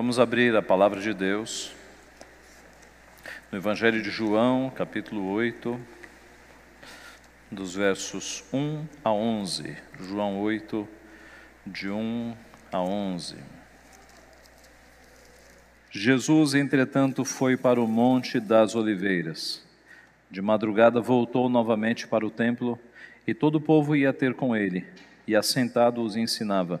Vamos abrir a palavra de Deus no Evangelho de João, capítulo 8, dos versos 1 a 11. João 8, de 1 a 11. Jesus, entretanto, foi para o Monte das Oliveiras. De madrugada voltou novamente para o templo e todo o povo ia ter com ele, e assentado os ensinava.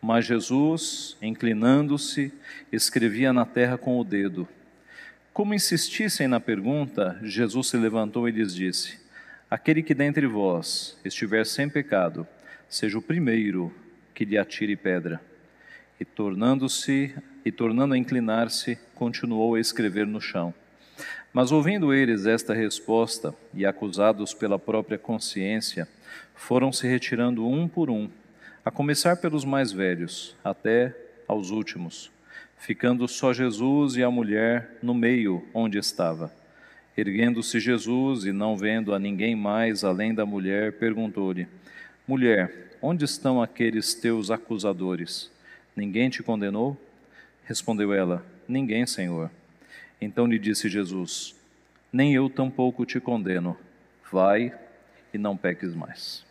Mas Jesus, inclinando-se, escrevia na terra com o dedo. Como insistissem na pergunta, Jesus se levantou e lhes disse: Aquele que dentre vós estiver sem pecado, seja o primeiro que lhe atire pedra. E tornando-se e tornando a inclinar-se, continuou a escrever no chão. Mas ouvindo eles esta resposta e acusados pela própria consciência, foram se retirando um por um, a começar pelos mais velhos, até aos últimos, ficando só Jesus e a mulher no meio onde estava. Erguendo-se Jesus e não vendo a ninguém mais além da mulher, perguntou-lhe: Mulher, onde estão aqueles teus acusadores? Ninguém te condenou? Respondeu ela: Ninguém, Senhor. Então lhe disse Jesus: Nem eu tampouco te condeno. Vai e não peques mais.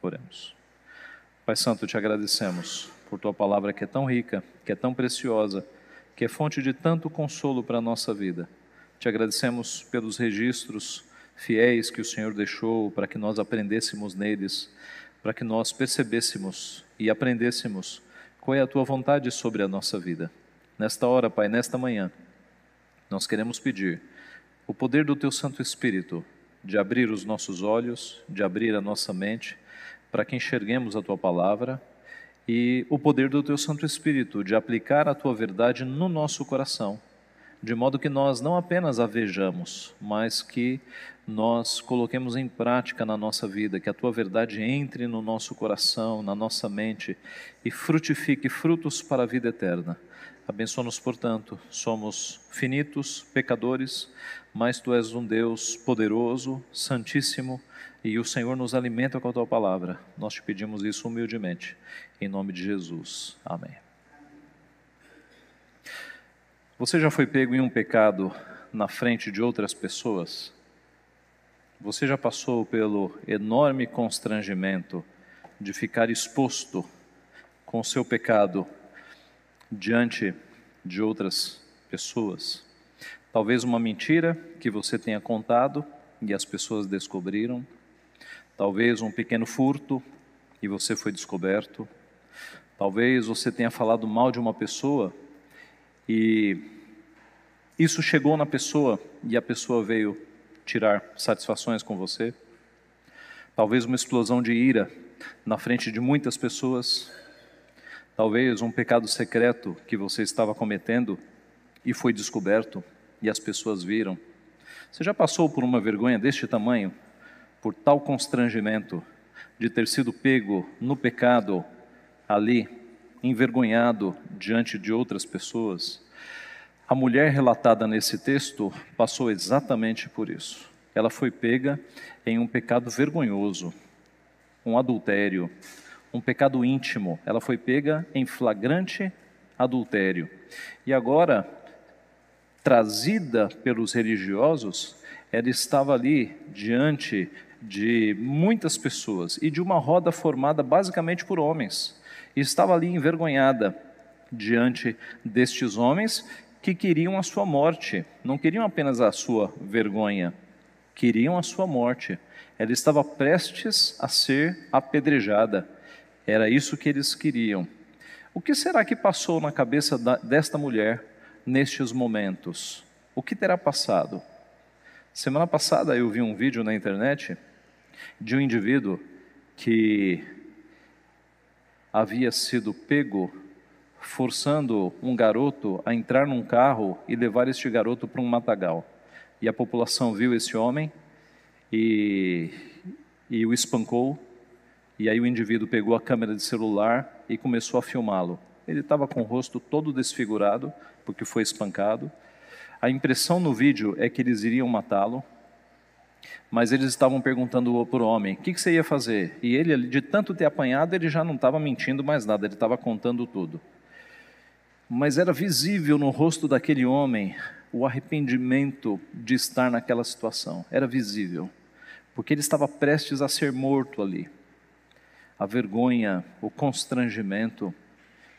Oremos. Pai Santo, te agradecemos por tua palavra que é tão rica, que é tão preciosa, que é fonte de tanto consolo para a nossa vida. Te agradecemos pelos registros fiéis que o Senhor deixou para que nós aprendêssemos neles, para que nós percebêssemos e aprendêssemos qual é a tua vontade sobre a nossa vida. Nesta hora, Pai, nesta manhã, nós queremos pedir o poder do teu Santo Espírito de abrir os nossos olhos, de abrir a nossa mente, para que enxerguemos a tua palavra e o poder do teu Santo Espírito de aplicar a tua verdade no nosso coração, de modo que nós não apenas a vejamos, mas que nós coloquemos em prática na nossa vida, que a tua verdade entre no nosso coração, na nossa mente e frutifique frutos para a vida eterna. Abençoa-nos, portanto, somos finitos, pecadores, mas tu és um Deus poderoso, santíssimo, e o Senhor nos alimenta com a tua palavra. Nós te pedimos isso humildemente, em nome de Jesus. Amém. Você já foi pego em um pecado na frente de outras pessoas? Você já passou pelo enorme constrangimento de ficar exposto com o seu pecado diante de outras pessoas? Talvez uma mentira que você tenha contado e as pessoas descobriram. Talvez um pequeno furto e você foi descoberto. Talvez você tenha falado mal de uma pessoa e isso chegou na pessoa e a pessoa veio tirar satisfações com você. Talvez uma explosão de ira na frente de muitas pessoas. Talvez um pecado secreto que você estava cometendo e foi descoberto e as pessoas viram. Você já passou por uma vergonha deste tamanho, por tal constrangimento de ter sido pego no pecado ali, envergonhado diante de outras pessoas? A mulher relatada nesse texto passou exatamente por isso. Ela foi pega em um pecado vergonhoso, um adultério, um pecado íntimo. Ela foi pega em flagrante adultério. E agora, trazida pelos religiosos, ela estava ali diante de muitas pessoas e de uma roda formada basicamente por homens. E estava ali envergonhada diante destes homens que queriam a sua morte, não queriam apenas a sua vergonha, queriam a sua morte. Ela estava prestes a ser apedrejada, era isso que eles queriam. O que será que passou na cabeça desta mulher nestes momentos? O que terá passado? Semana passada eu vi um vídeo na internet de um indivíduo que havia sido pego forçando um garoto a entrar num carro e levar este garoto para um matagal. E a população viu esse homem e, e o espancou. E aí o indivíduo pegou a câmera de celular e começou a filmá-lo. Ele estava com o rosto todo desfigurado, porque foi espancado. A impressão no vídeo é que eles iriam matá-lo, mas eles estavam perguntando para o homem: o que, que, você ia fazer? E ele, de tanto ter apanhado, ele já não estava mentindo mais nada, ele estava contando tudo. Mas era visível no rosto daquele homem o arrependimento de estar naquela situação. Era visível, porque ele estava prestes a ser morto ali. A vergonha, o constrangimento.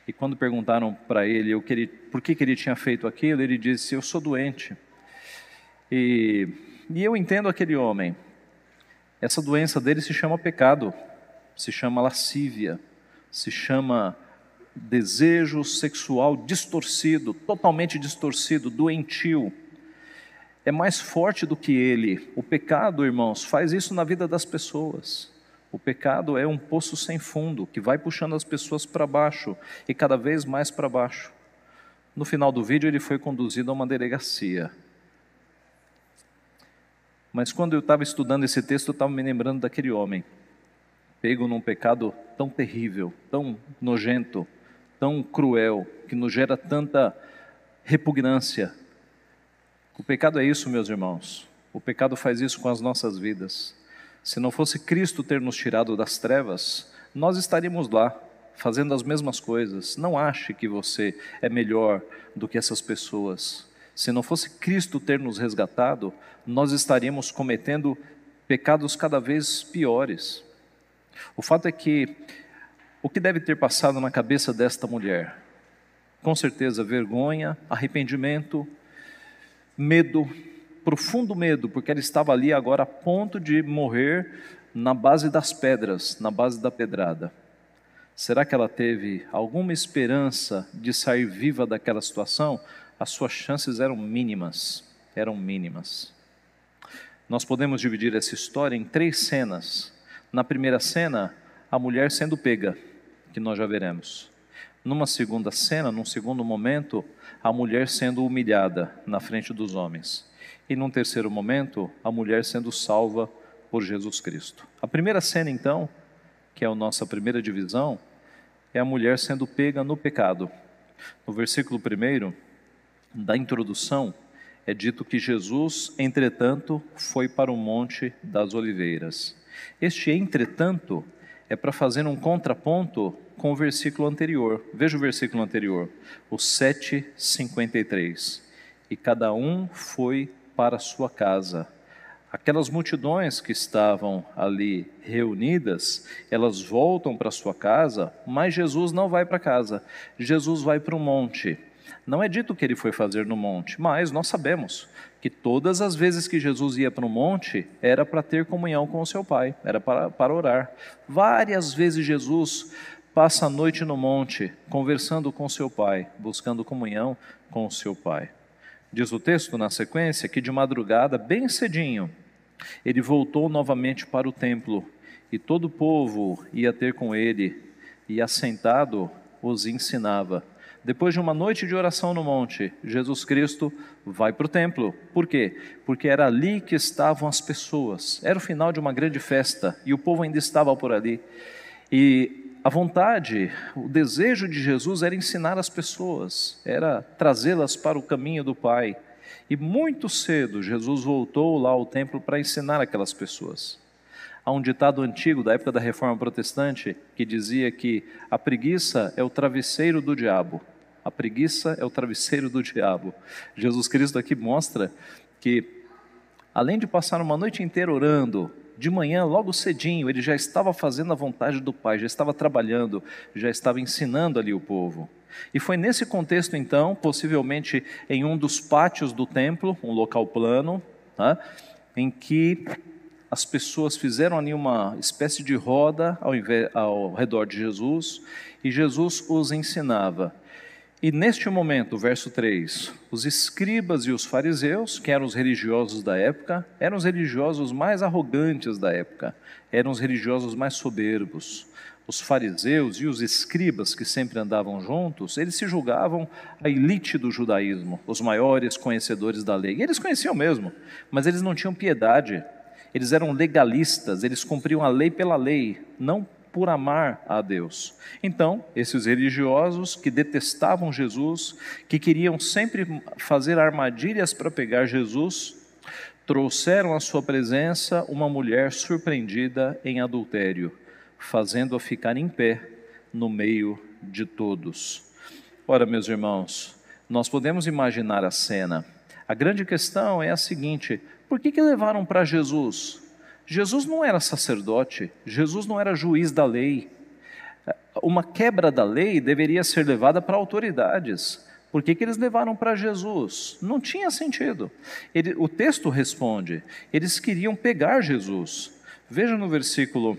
E quando perguntaram para ele ele, por que, que ele tinha feito aquilo, ele disse: Eu sou doente. E e eu entendo aquele homem. Essa doença dele se chama pecado, se chama lascívia, se chama desejo sexual distorcido, totalmente distorcido, doentio. É mais forte do que ele. O pecado, irmãos, faz isso na vida das pessoas. O pecado é um poço sem fundo que vai puxando as pessoas para baixo e cada vez mais para baixo. No final do vídeo, ele foi conduzido a uma delegacia. Mas quando eu estava estudando esse texto, eu estava me lembrando daquele homem, pego num pecado tão terrível, tão nojento, tão cruel, que nos gera tanta repugnância. O pecado é isso, meus irmãos. O pecado faz isso com as nossas vidas. Se não fosse Cristo ter nos tirado das trevas, nós estaríamos lá, fazendo as mesmas coisas. Não ache que você é melhor do que essas pessoas. Se não fosse Cristo ter nos resgatado, nós estaríamos cometendo pecados cada vez piores. O fato é que o que deve ter passado na cabeça desta mulher? Com certeza, vergonha, arrependimento, medo, profundo medo, porque ela estava ali agora a ponto de morrer na base das pedras, na base da pedrada. Será que ela teve alguma esperança de sair viva daquela situação? As suas chances eram mínimas, eram mínimas. Nós podemos dividir essa história em três cenas. Na primeira cena, a mulher sendo pega, que nós já veremos. Numa segunda cena, num segundo momento, a mulher sendo humilhada na frente dos homens. E num terceiro momento, a mulher sendo salva por Jesus Cristo. A primeira cena, então, que é a nossa primeira divisão, é a mulher sendo pega no pecado. No versículo 1, da introdução, é dito que Jesus, entretanto, foi para o Monte das Oliveiras. Este entretanto é para fazer um contraponto com o versículo anterior. Veja o versículo anterior, o 7:53. E cada um foi para sua casa. Aquelas multidões que estavam ali reunidas, elas voltam para sua casa, mas Jesus não vai para casa. Jesus vai para o monte. Não é dito que ele foi fazer no monte, mas nós sabemos que todas as vezes que Jesus ia para o monte era para ter comunhão com o seu Pai, era para, para orar. Várias vezes Jesus passa a noite no monte, conversando com seu Pai, buscando comunhão com o seu Pai. Diz o texto na sequência que de madrugada, bem cedinho, ele voltou novamente para o templo e todo o povo ia ter com ele e assentado os ensinava. Depois de uma noite de oração no monte, Jesus Cristo vai para o templo. Por quê? Porque era ali que estavam as pessoas. Era o final de uma grande festa e o povo ainda estava por ali. E a vontade, o desejo de Jesus era ensinar as pessoas, era trazê-las para o caminho do Pai. E muito cedo Jesus voltou lá ao templo para ensinar aquelas pessoas. Há um ditado antigo da época da Reforma Protestante que dizia que a preguiça é o travesseiro do diabo. A preguiça é o travesseiro do diabo. Jesus Cristo aqui mostra que, além de passar uma noite inteira orando, de manhã, logo cedinho, ele já estava fazendo a vontade do Pai, já estava trabalhando, já estava ensinando ali o povo. E foi nesse contexto, então, possivelmente em um dos pátios do templo, um local plano, tá, em que as pessoas fizeram ali uma espécie de roda ao, ao redor de Jesus e Jesus os ensinava. E neste momento, verso 3, os escribas e os fariseus, que eram os religiosos da época, eram os religiosos mais arrogantes da época, eram os religiosos mais soberbos, os fariseus e os escribas que sempre andavam juntos, eles se julgavam a elite do judaísmo, os maiores conhecedores da lei. E eles conheciam mesmo, mas eles não tinham piedade. Eles eram legalistas, eles cumpriam a lei pela lei, não por amar a Deus. Então, esses religiosos que detestavam Jesus, que queriam sempre fazer armadilhas para pegar Jesus, trouxeram à sua presença uma mulher surpreendida em adultério fazendo-a ficar em pé no meio de todos. Ora, meus irmãos, nós podemos imaginar a cena. A grande questão é a seguinte: por que, que levaram para Jesus? Jesus não era sacerdote, Jesus não era juiz da lei. Uma quebra da lei deveria ser levada para autoridades. Por que, que eles levaram para Jesus? Não tinha sentido. Ele, o texto responde: eles queriam pegar Jesus. Veja no versículo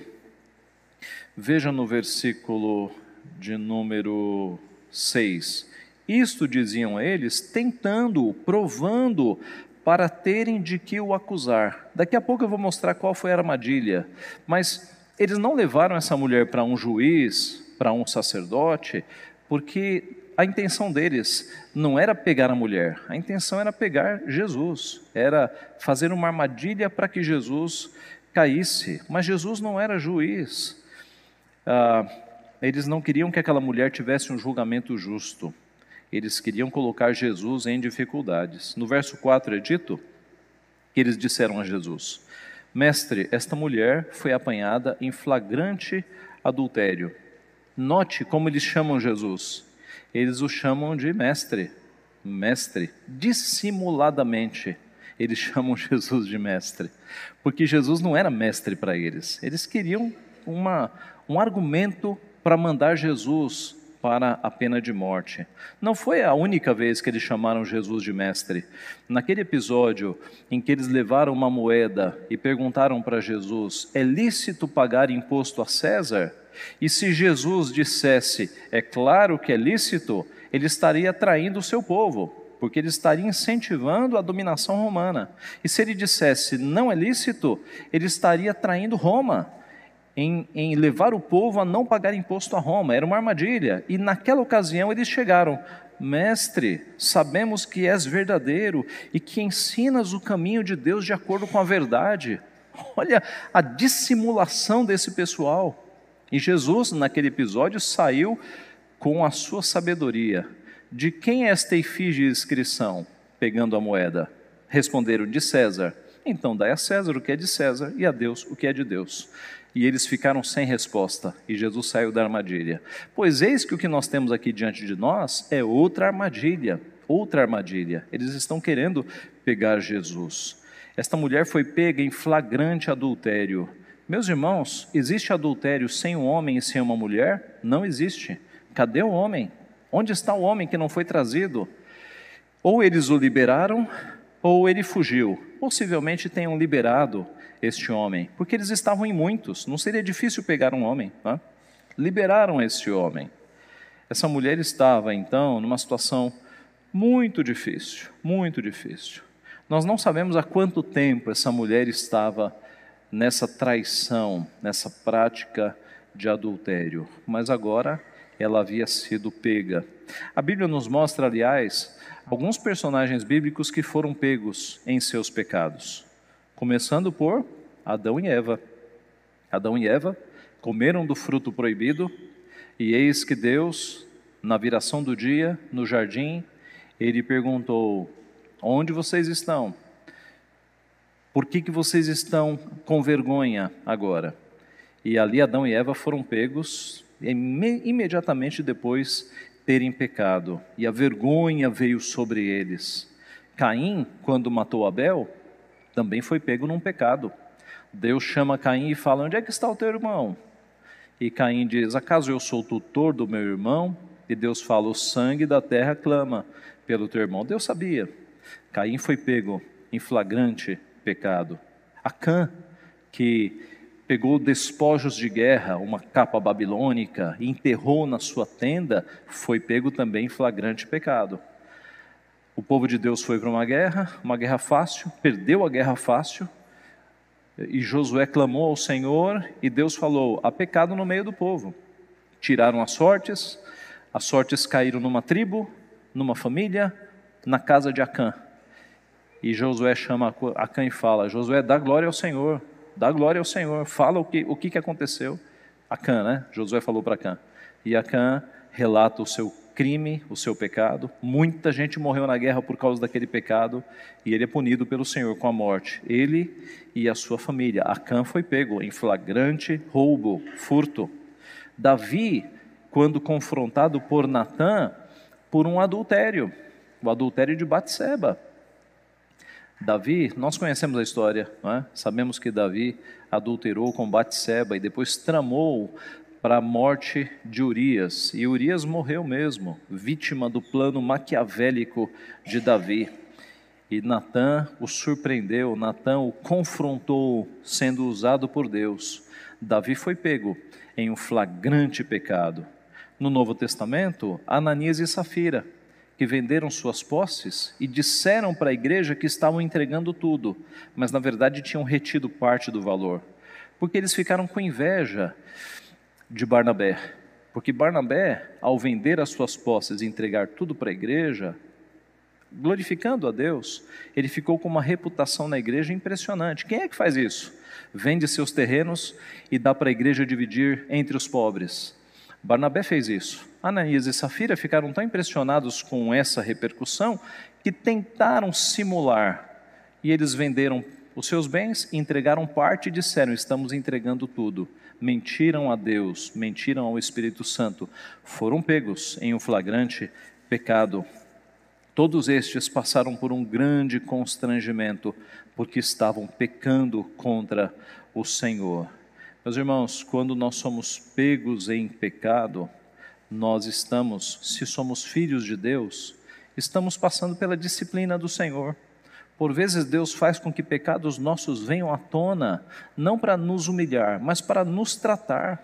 Veja no versículo de número 6. Isto diziam eles, tentando, provando, para terem de que o acusar. Daqui a pouco eu vou mostrar qual foi a armadilha. Mas eles não levaram essa mulher para um juiz, para um sacerdote, porque a intenção deles não era pegar a mulher, a intenção era pegar Jesus, era fazer uma armadilha para que Jesus caísse. Mas Jesus não era juiz ah, eles não queriam que aquela mulher tivesse um julgamento justo. Eles queriam colocar Jesus em dificuldades. No verso 4 é dito que eles disseram a Jesus: Mestre, esta mulher foi apanhada em flagrante adultério. Note como eles chamam Jesus. Eles o chamam de mestre. Mestre, dissimuladamente eles chamam Jesus de mestre, porque Jesus não era mestre para eles. Eles queriam uma, um argumento para mandar Jesus para a pena de morte. Não foi a única vez que eles chamaram Jesus de mestre. Naquele episódio em que eles levaram uma moeda e perguntaram para Jesus: é lícito pagar imposto a César? E se Jesus dissesse, é claro que é lícito, ele estaria traindo o seu povo, porque ele estaria incentivando a dominação romana. E se ele dissesse, não é lícito, ele estaria traindo Roma em, em levar o povo a não pagar imposto a Roma. Era uma armadilha. E naquela ocasião eles chegaram: Mestre, sabemos que és verdadeiro e que ensinas o caminho de Deus de acordo com a verdade. Olha a dissimulação desse pessoal. E Jesus, naquele episódio, saiu com a sua sabedoria. De quem é esta efígie inscrição? Pegando a moeda. Responderam: De César. Então dai a César o que é de César e a Deus o que é de Deus e eles ficaram sem resposta, e Jesus saiu da armadilha. Pois eis que o que nós temos aqui diante de nós é outra armadilha, outra armadilha. Eles estão querendo pegar Jesus. Esta mulher foi pega em flagrante adultério. Meus irmãos, existe adultério sem um homem e sem uma mulher? Não existe. Cadê o homem? Onde está o homem que não foi trazido? Ou eles o liberaram, ou ele fugiu. Possivelmente tenham liberado este homem, porque eles estavam em muitos, não seria difícil pegar um homem. Tá? Liberaram esse homem. Essa mulher estava então numa situação muito difícil, muito difícil. Nós não sabemos há quanto tempo essa mulher estava nessa traição, nessa prática de adultério, mas agora ela havia sido pega. A Bíblia nos mostra, aliás, alguns personagens bíblicos que foram pegos em seus pecados. Começando por Adão e Eva. Adão e Eva comeram do fruto proibido, e eis que Deus, na viração do dia, no jardim, ele perguntou: Onde vocês estão? Por que, que vocês estão com vergonha agora? E ali Adão e Eva foram pegos imediatamente depois terem pecado, e a vergonha veio sobre eles. Caim, quando matou Abel, também foi pego num pecado. Deus chama Caim e fala: Onde é que está o teu irmão? E Caim diz: Acaso eu sou tutor do meu irmão? E Deus fala: O sangue da terra clama pelo teu irmão. Deus sabia. Caim foi pego em flagrante pecado. Acã, que pegou despojos de guerra, uma capa babilônica, e enterrou na sua tenda, foi pego também em flagrante pecado. O povo de Deus foi para uma guerra, uma guerra fácil, perdeu a guerra fácil, E Josué clamou ao Senhor e Deus falou: há pecado no meio do povo. Tiraram as sortes, as sortes caíram numa tribo, numa família, na casa de Acã. E Josué chama Acã e fala: Josué, dá glória ao Senhor, dá glória ao Senhor, fala o que, o que, aconteceu. Acã, né? Josué falou para Acã. E Acã relata o seu crime, o seu pecado. Muita gente morreu na guerra por causa daquele pecado e ele é punido pelo Senhor com a morte. Ele e a sua família. Acã foi pego em flagrante roubo, furto. Davi, quando confrontado por Natã, por um adultério, o adultério de Batseba. Davi, nós conhecemos a história, é? sabemos que Davi adulterou com Batseba e depois tramou para a morte de Urias. E Urias morreu mesmo, vítima do plano maquiavélico de Davi. E Natã o surpreendeu, Natã o confrontou, sendo usado por Deus. Davi foi pego em um flagrante pecado. No Novo Testamento, Ananias e Safira, que venderam suas posses e disseram para a igreja que estavam entregando tudo, mas na verdade tinham retido parte do valor, porque eles ficaram com inveja de Barnabé. Porque Barnabé, ao vender as suas posses e entregar tudo para a igreja, glorificando a Deus, ele ficou com uma reputação na igreja impressionante. Quem é que faz isso? Vende seus terrenos e dá para a igreja dividir entre os pobres. Barnabé fez isso. Ananias e Safira ficaram tão impressionados com essa repercussão que tentaram simular e eles venderam os seus bens, entregaram parte e disseram: Estamos entregando tudo mentiram a Deus, mentiram ao Espírito Santo, foram pegos em um flagrante pecado. Todos estes passaram por um grande constrangimento, porque estavam pecando contra o Senhor. Meus irmãos, quando nós somos pegos em pecado, nós estamos, se somos filhos de Deus, estamos passando pela disciplina do Senhor. Por vezes Deus faz com que pecados nossos venham à tona, não para nos humilhar, mas para nos tratar,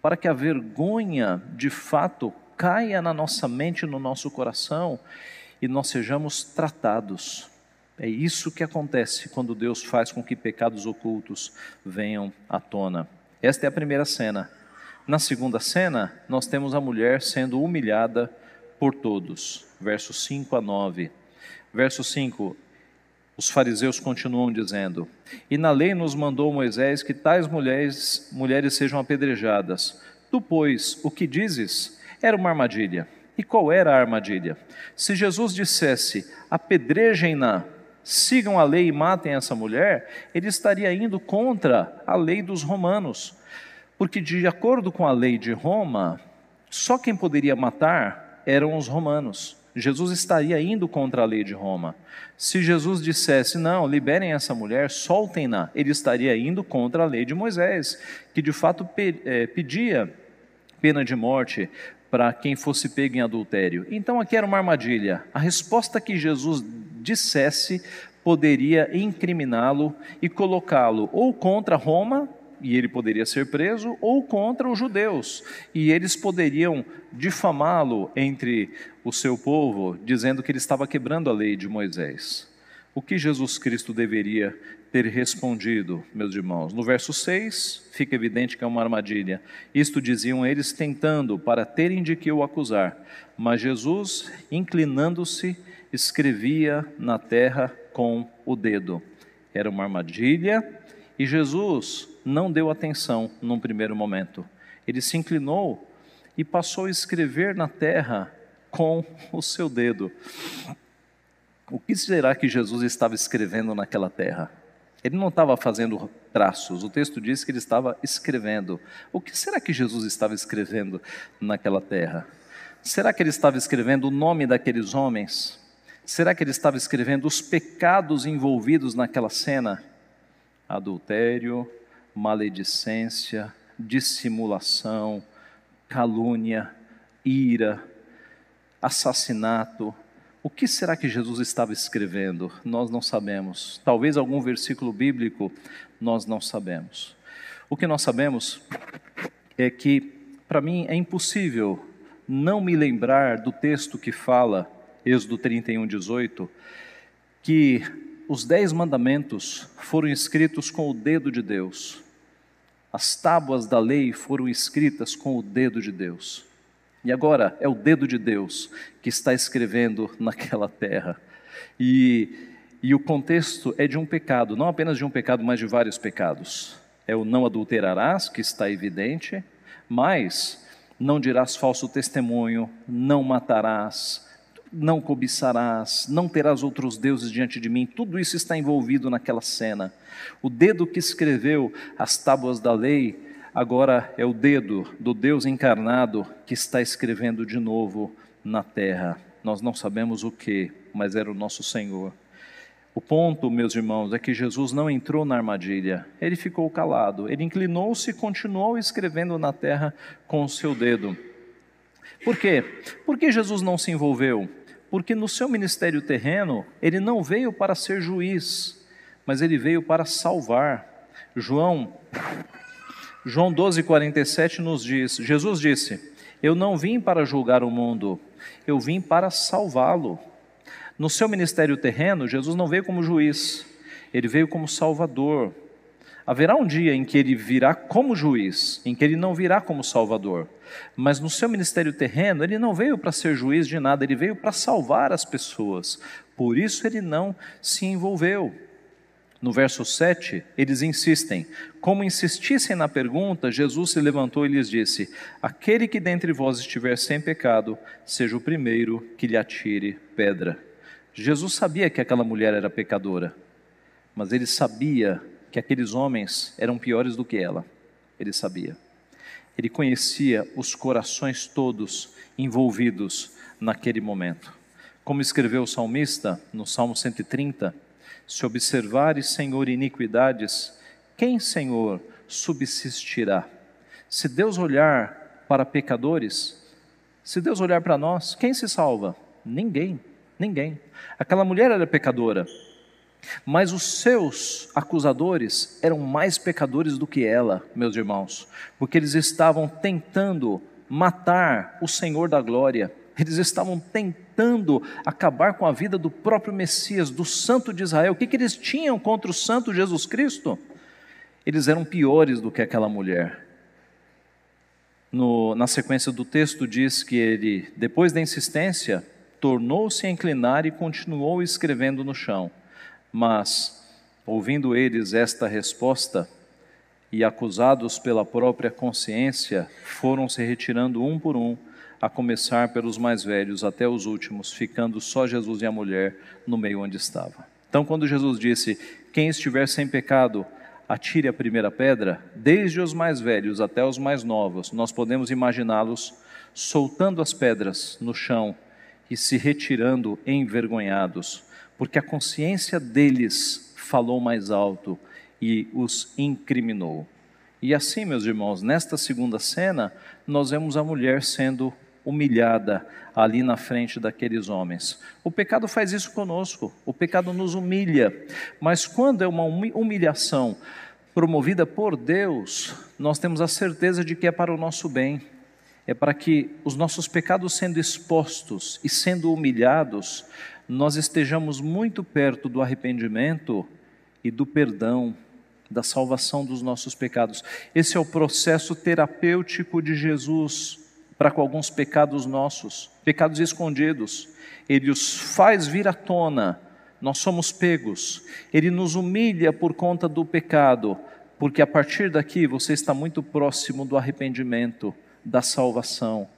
para que a vergonha de fato caia na nossa mente, no nosso coração e nós sejamos tratados. É isso que acontece quando Deus faz com que pecados ocultos venham à tona. Esta é a primeira cena. Na segunda cena, nós temos a mulher sendo humilhada por todos. Versos 5 a 9. Verso 5: os fariseus continuam dizendo: E na lei nos mandou Moisés que tais mulheres, mulheres sejam apedrejadas. Tu, pois, o que dizes? Era uma armadilha. E qual era a armadilha? Se Jesus dissesse: apedrejem-na, sigam a lei e matem essa mulher, ele estaria indo contra a lei dos romanos. Porque, de acordo com a lei de Roma, só quem poderia matar eram os romanos. Jesus estaria indo contra a lei de Roma. Se Jesus dissesse, não, liberem essa mulher, soltem-na, ele estaria indo contra a lei de Moisés, que de fato é, pedia pena de morte para quem fosse pego em adultério. Então aqui era uma armadilha. A resposta que Jesus dissesse poderia incriminá-lo e colocá-lo ou contra Roma e ele poderia ser preso, ou contra os judeus, e eles poderiam difamá-lo entre o seu povo, dizendo que ele estava quebrando a lei de Moisés. O que Jesus Cristo deveria ter respondido, meus irmãos? No verso 6, fica evidente que é uma armadilha. Isto diziam eles tentando para terem de que o acusar. Mas Jesus, inclinando-se, escrevia na terra com o dedo. Era uma armadilha, e Jesus não deu atenção num primeiro momento. Ele se inclinou e passou a escrever na terra com o seu dedo. O que será que Jesus estava escrevendo naquela terra? Ele não estava fazendo traços, o texto diz que ele estava escrevendo. O que será que Jesus estava escrevendo naquela terra? Será que ele estava escrevendo o nome daqueles homens? Será que ele estava escrevendo os pecados envolvidos naquela cena? Adultério, maledicência, dissimulação, calúnia, ira, assassinato. O que será que Jesus estava escrevendo? Nós não sabemos. Talvez algum versículo bíblico, nós não sabemos. O que nós sabemos é que, para mim, é impossível não me lembrar do texto que fala, Êxodo 31, 18, que os dez mandamentos foram escritos com o dedo de Deus. As tábuas da lei foram escritas com o dedo de Deus. E agora é o dedo de Deus que está escrevendo naquela terra. E, e o contexto é de um pecado, não apenas de um pecado, mas de vários pecados. É o não adulterarás, que está evidente, mas não dirás falso testemunho, não matarás, não cobiçarás, não terás outros deuses diante de mim. Tudo isso está envolvido naquela cena. O dedo que escreveu as tábuas da lei agora é o dedo do Deus encarnado que está escrevendo de novo na terra. Nós não sabemos o que, mas era o nosso Senhor. O ponto, meus irmãos, é que Jesus não entrou na armadilha, ele ficou calado, ele inclinou-se e continuou escrevendo na terra com o seu dedo. Por quê? Por que Jesus não se envolveu? Porque no seu ministério terreno, ele não veio para ser juiz, mas ele veio para salvar. João João 12:47 nos diz: Jesus disse: Eu não vim para julgar o mundo, eu vim para salvá-lo. No seu ministério terreno, Jesus não veio como juiz, ele veio como salvador. Haverá um dia em que ele virá como juiz, em que ele não virá como salvador. Mas no seu ministério terreno, ele não veio para ser juiz de nada, ele veio para salvar as pessoas. Por isso ele não se envolveu. No verso 7, eles insistem. Como insistissem na pergunta, Jesus se levantou e lhes disse: Aquele que dentre vós estiver sem pecado, seja o primeiro que lhe atire pedra. Jesus sabia que aquela mulher era pecadora, mas ele sabia que aqueles homens eram piores do que ela. Ele sabia. Ele conhecia os corações todos envolvidos naquele momento. Como escreveu o salmista no Salmo 130, se observares, Senhor, iniquidades, quem, Senhor, subsistirá? Se Deus olhar para pecadores, se Deus olhar para nós, quem se salva? Ninguém, ninguém. Aquela mulher era pecadora, mas os seus acusadores eram mais pecadores do que ela, meus irmãos, porque eles estavam tentando matar o Senhor da glória, eles estavam tentando acabar com a vida do próprio Messias, do Santo de Israel. O que, que eles tinham contra o Santo Jesus Cristo? Eles eram piores do que aquela mulher. No, na sequência do texto, diz que ele, depois da insistência, tornou-se a inclinar e continuou escrevendo no chão. Mas, ouvindo eles esta resposta, e acusados pela própria consciência, foram se retirando um por um, a começar pelos mais velhos até os últimos, ficando só Jesus e a mulher no meio onde estava. Então, quando Jesus disse: Quem estiver sem pecado, atire a primeira pedra, desde os mais velhos até os mais novos, nós podemos imaginá-los soltando as pedras no chão e se retirando envergonhados, porque a consciência deles falou mais alto e os incriminou. E assim, meus irmãos, nesta segunda cena, nós vemos a mulher sendo humilhada ali na frente daqueles homens. O pecado faz isso conosco, o pecado nos humilha, mas quando é uma humilhação promovida por Deus, nós temos a certeza de que é para o nosso bem, é para que os nossos pecados sendo expostos e sendo humilhados, nós estejamos muito perto do arrependimento e do perdão, da salvação dos nossos pecados. Esse é o processo terapêutico de Jesus para com alguns pecados nossos, pecados escondidos. Ele os faz vir à tona, nós somos pegos. Ele nos humilha por conta do pecado, porque a partir daqui você está muito próximo do arrependimento, da salvação.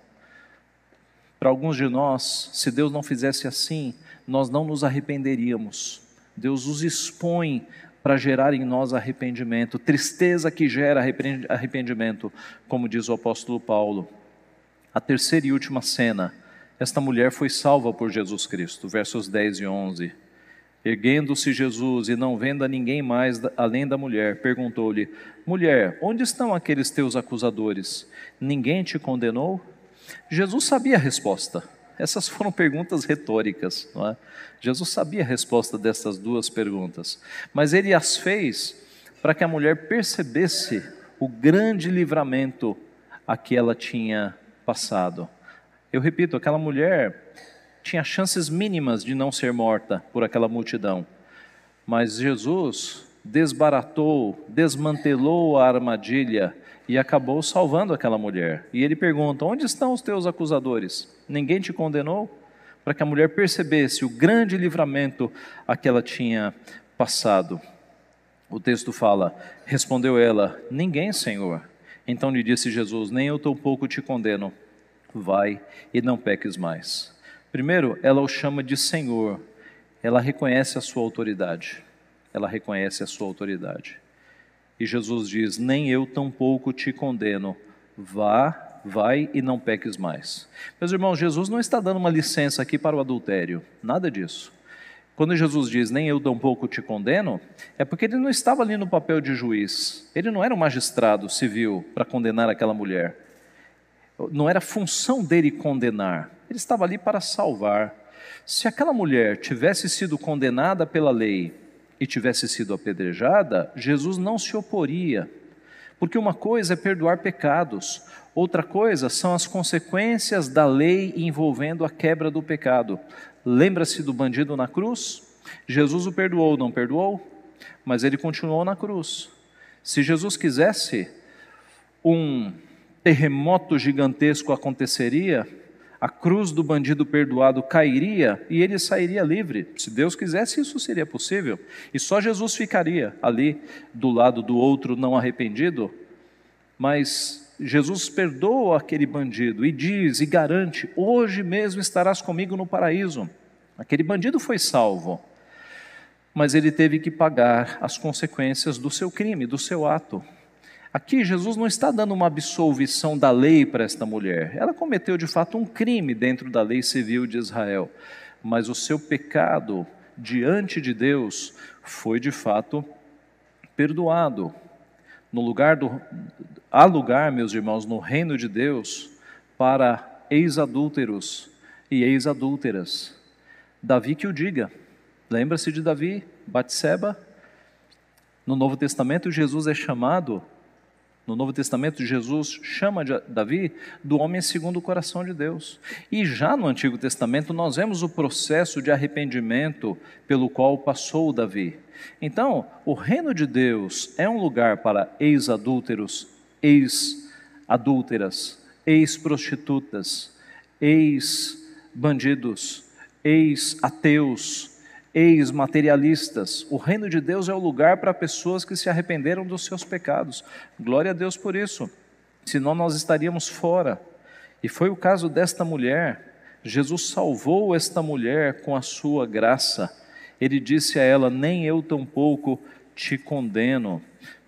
Para alguns de nós, se Deus não fizesse assim, nós não nos arrependeríamos. Deus os expõe para gerar em nós arrependimento, tristeza que gera arrependimento, como diz o apóstolo Paulo. A terceira e última cena, esta mulher foi salva por Jesus Cristo, versos 10 e 11. Erguendo-se Jesus e não vendo a ninguém mais além da mulher, perguntou-lhe: Mulher, onde estão aqueles teus acusadores? Ninguém te condenou? Jesus sabia a resposta. Essas foram perguntas retóricas. Não é? Jesus sabia a resposta dessas duas perguntas, mas ele as fez para que a mulher percebesse o grande livramento a que ela tinha passado. Eu repito, aquela mulher tinha chances mínimas de não ser morta por aquela multidão, Mas Jesus desbaratou, desmantelou a armadilha e acabou salvando aquela mulher. E ele pergunta: Onde estão os teus acusadores? Ninguém te condenou? Para que a mulher percebesse o grande livramento a que ela tinha passado. O texto fala: Respondeu ela: Ninguém, Senhor. Então lhe disse Jesus: Nem eu tampouco te condeno. Vai e não peques mais. Primeiro, ela o chama de Senhor. Ela reconhece a sua autoridade. Ela reconhece a sua autoridade. E Jesus diz: Nem eu tampouco te condeno. Vá, vai e não peques mais. Meus irmãos, Jesus não está dando uma licença aqui para o adultério. Nada disso. Quando Jesus diz, nem eu tampouco te condeno, é porque ele não estava ali no papel de juiz. Ele não era um magistrado civil para condenar aquela mulher. Não era função dele condenar. Ele estava ali para salvar. Se aquela mulher tivesse sido condenada pela lei e tivesse sido apedrejada, Jesus não se oporia. Porque uma coisa é perdoar pecados, outra coisa são as consequências da lei envolvendo a quebra do pecado. Lembra-se do bandido na cruz? Jesus o perdoou, não perdoou? Mas ele continuou na cruz. Se Jesus quisesse, um terremoto gigantesco aconteceria, a cruz do bandido perdoado cairia e ele sairia livre. Se Deus quisesse, isso seria possível. E só Jesus ficaria ali do lado do outro não arrependido. Mas Jesus perdoa aquele bandido e diz e garante: hoje mesmo estarás comigo no paraíso. Aquele bandido foi salvo, mas ele teve que pagar as consequências do seu crime, do seu ato. Aqui Jesus não está dando uma absolvição da lei para esta mulher. Ela cometeu de fato um crime dentro da lei civil de Israel, mas o seu pecado diante de Deus foi de fato perdoado. No lugar do há lugar, meus irmãos, no reino de Deus para ex-adúlteros e ex-adúlteras. Davi que o diga. Lembra-se de Davi, Batseba? No Novo Testamento, Jesus é chamado, no Novo Testamento, Jesus chama Davi do homem segundo o coração de Deus. E já no Antigo Testamento, nós vemos o processo de arrependimento pelo qual passou Davi. Então, o reino de Deus é um lugar para ex-adúlteros, ex-adúlteras, ex-prostitutas, ex-bandidos, ex-ateus, ex-materialistas. O reino de Deus é o lugar para pessoas que se arrependeram dos seus pecados. Glória a Deus por isso. Senão nós estaríamos fora. E foi o caso desta mulher. Jesus salvou esta mulher com a sua graça. Ele disse a ela: Nem eu tampouco te condeno.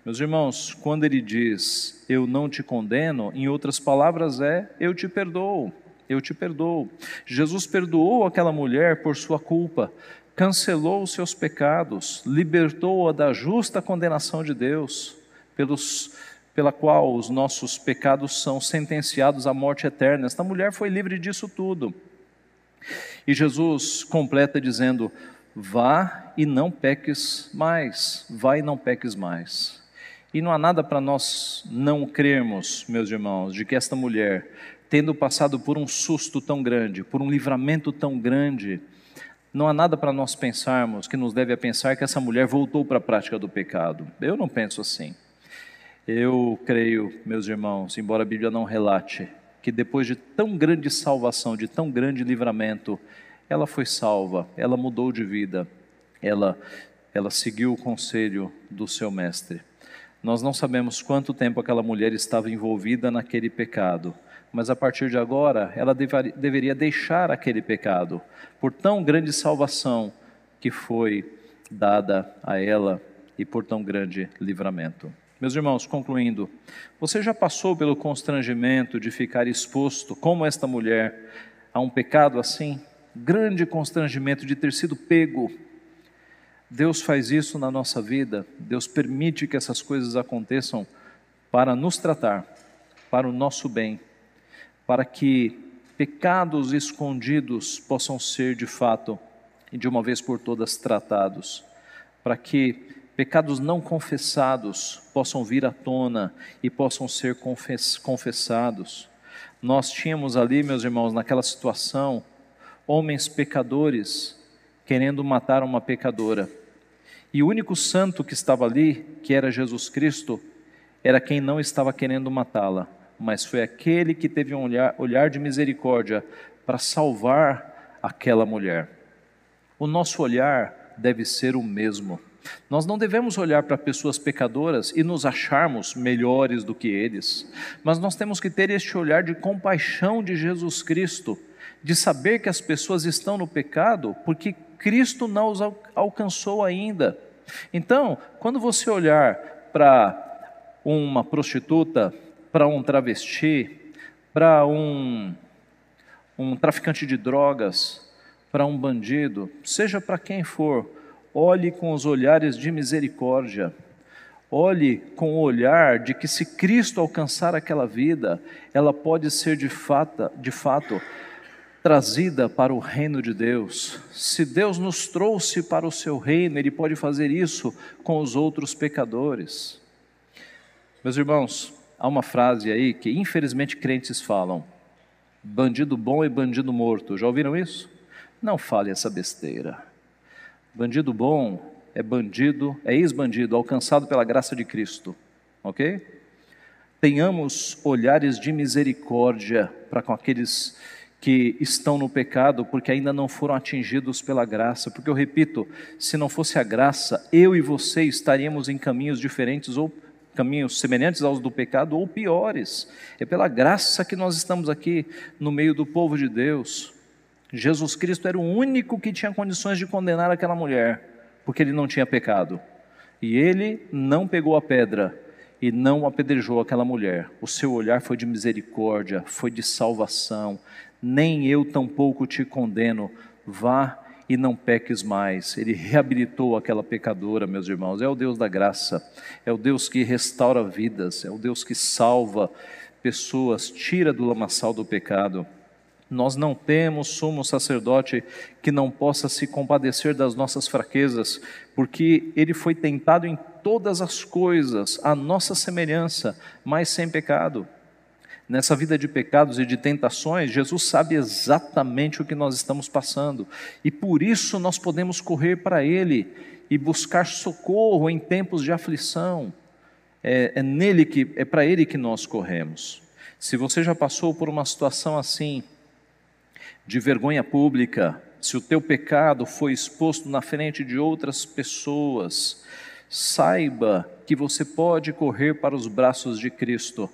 Meus irmãos, quando ele diz eu não te condeno, em outras palavras é eu te perdoo eu te perdoo. Jesus perdoou aquela mulher por sua culpa, cancelou os seus pecados, libertou-a da justa condenação de Deus, pelos, pela qual os nossos pecados são sentenciados à morte eterna. Esta mulher foi livre disso tudo. E Jesus completa dizendo: Vá e não peques mais, vá e não peques mais. E não há nada para nós não crermos, meus irmãos, de que esta mulher tendo passado por um susto tão grande, por um livramento tão grande, não há nada para nós pensarmos que nos deve a pensar que essa mulher voltou para a prática do pecado. Eu não penso assim. Eu creio, meus irmãos, embora a Bíblia não relate, que depois de tão grande salvação, de tão grande livramento, ela foi salva, ela mudou de vida, ela, ela seguiu o conselho do seu mestre. Nós não sabemos quanto tempo aquela mulher estava envolvida naquele pecado, mas a partir de agora ela deveria deixar aquele pecado, por tão grande salvação que foi dada a ela e por tão grande livramento. Meus irmãos, concluindo, você já passou pelo constrangimento de ficar exposto, como esta mulher, a um pecado assim? Grande constrangimento de ter sido pego. Deus faz isso na nossa vida, Deus permite que essas coisas aconteçam para nos tratar, para o nosso bem para que pecados escondidos possam ser de fato e de uma vez por todas tratados, para que pecados não confessados possam vir à tona e possam ser confess confessados. Nós tínhamos ali, meus irmãos, naquela situação, homens pecadores querendo matar uma pecadora. E o único santo que estava ali, que era Jesus Cristo, era quem não estava querendo matá-la, mas foi aquele que teve um olhar, olhar de misericórdia para salvar aquela mulher. O nosso olhar deve ser o mesmo. Nós não devemos olhar para pessoas pecadoras e nos acharmos melhores do que eles, mas nós temos que ter este olhar de compaixão de Jesus Cristo, de saber que as pessoas estão no pecado porque Cristo não os alcançou ainda. Então, quando você olhar para uma prostituta, para um travesti, para um, um traficante de drogas, para um bandido, seja para quem for, olhe com os olhares de misericórdia. Olhe com o olhar de que se Cristo alcançar aquela vida, ela pode ser de fato, de fato trazida para o reino de Deus. Se Deus nos trouxe para o seu reino, Ele pode fazer isso com os outros pecadores. Meus irmãos, há uma frase aí que infelizmente crentes falam: bandido bom e bandido morto. Já ouviram isso? Não fale essa besteira. Bandido bom é bandido, é ex-bandido, alcançado pela graça de Cristo. Ok? Tenhamos olhares de misericórdia para com aqueles que estão no pecado porque ainda não foram atingidos pela graça. Porque eu repito, se não fosse a graça, eu e você estaríamos em caminhos diferentes ou caminhos semelhantes aos do pecado ou piores. É pela graça que nós estamos aqui no meio do povo de Deus. Jesus Cristo era o único que tinha condições de condenar aquela mulher, porque ele não tinha pecado. E ele não pegou a pedra e não apedrejou aquela mulher. O seu olhar foi de misericórdia, foi de salvação. Nem eu tampouco te condeno. Vá e não peques mais. Ele reabilitou aquela pecadora, meus irmãos. É o Deus da graça, é o Deus que restaura vidas, é o Deus que salva pessoas, tira do lamaçal do pecado. Nós não temos sumo sacerdote que não possa se compadecer das nossas fraquezas, porque ele foi tentado em todas as coisas, a nossa semelhança, mas sem pecado nessa vida de pecados e de tentações, Jesus sabe exatamente o que nós estamos passando. E por isso nós podemos correr para Ele e buscar socorro em tempos de aflição. É, é nele que é para Ele que nós corremos. Se você já passou por uma situação assim, de vergonha pública, se o teu pecado foi exposto na frente de outras pessoas, saiba que você pode correr para os braços de Cristo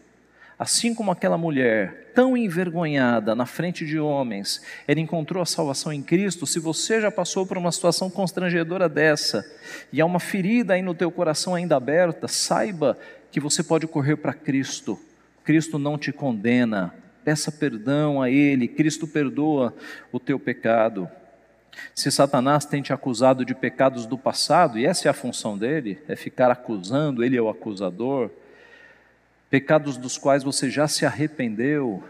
Assim como aquela mulher, tão envergonhada na frente de homens, ela encontrou a salvação em Cristo, se você já passou por uma situação constrangedora dessa, e há uma ferida aí no teu coração ainda aberta, saiba que você pode correr para Cristo. Cristo não te condena. Peça perdão a Ele, Cristo perdoa o teu pecado. Se Satanás tem te acusado de pecados do passado, e essa é a função dele, é ficar acusando, ele é o acusador, pecados dos quais você já se arrependeu,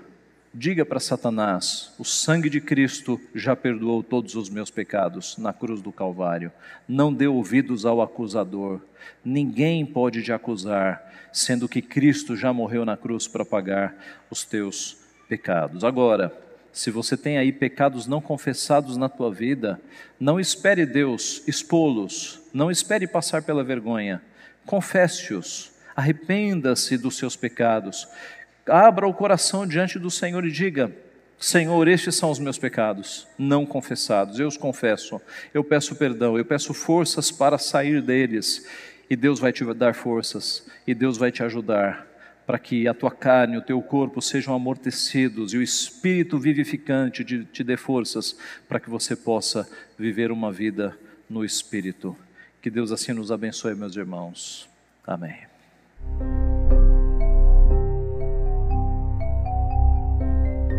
diga para Satanás: o sangue de Cristo já perdoou todos os meus pecados na cruz do Calvário. Não dê ouvidos ao acusador. Ninguém pode te acusar, sendo que Cristo já morreu na cruz para pagar os teus pecados. Agora, se você tem aí pecados não confessados na tua vida, não espere Deus expô-los, não espere passar pela vergonha, confesse-os arrependa-se dos seus pecados, abra o coração diante do Senhor e diga: Senhor, estes são os meus pecados não confessados, eu os confesso, eu peço perdão, eu peço forças para sair deles, e Deus vai te dar forças, e Deus vai te ajudar para que a tua carne o teu corpo sejam amortecidos e o Espírito vivificante te, te dê forças para que você possa viver uma vida no Espírito. Que Deus assim nos abençoe, meus irmãos. Amém. thank you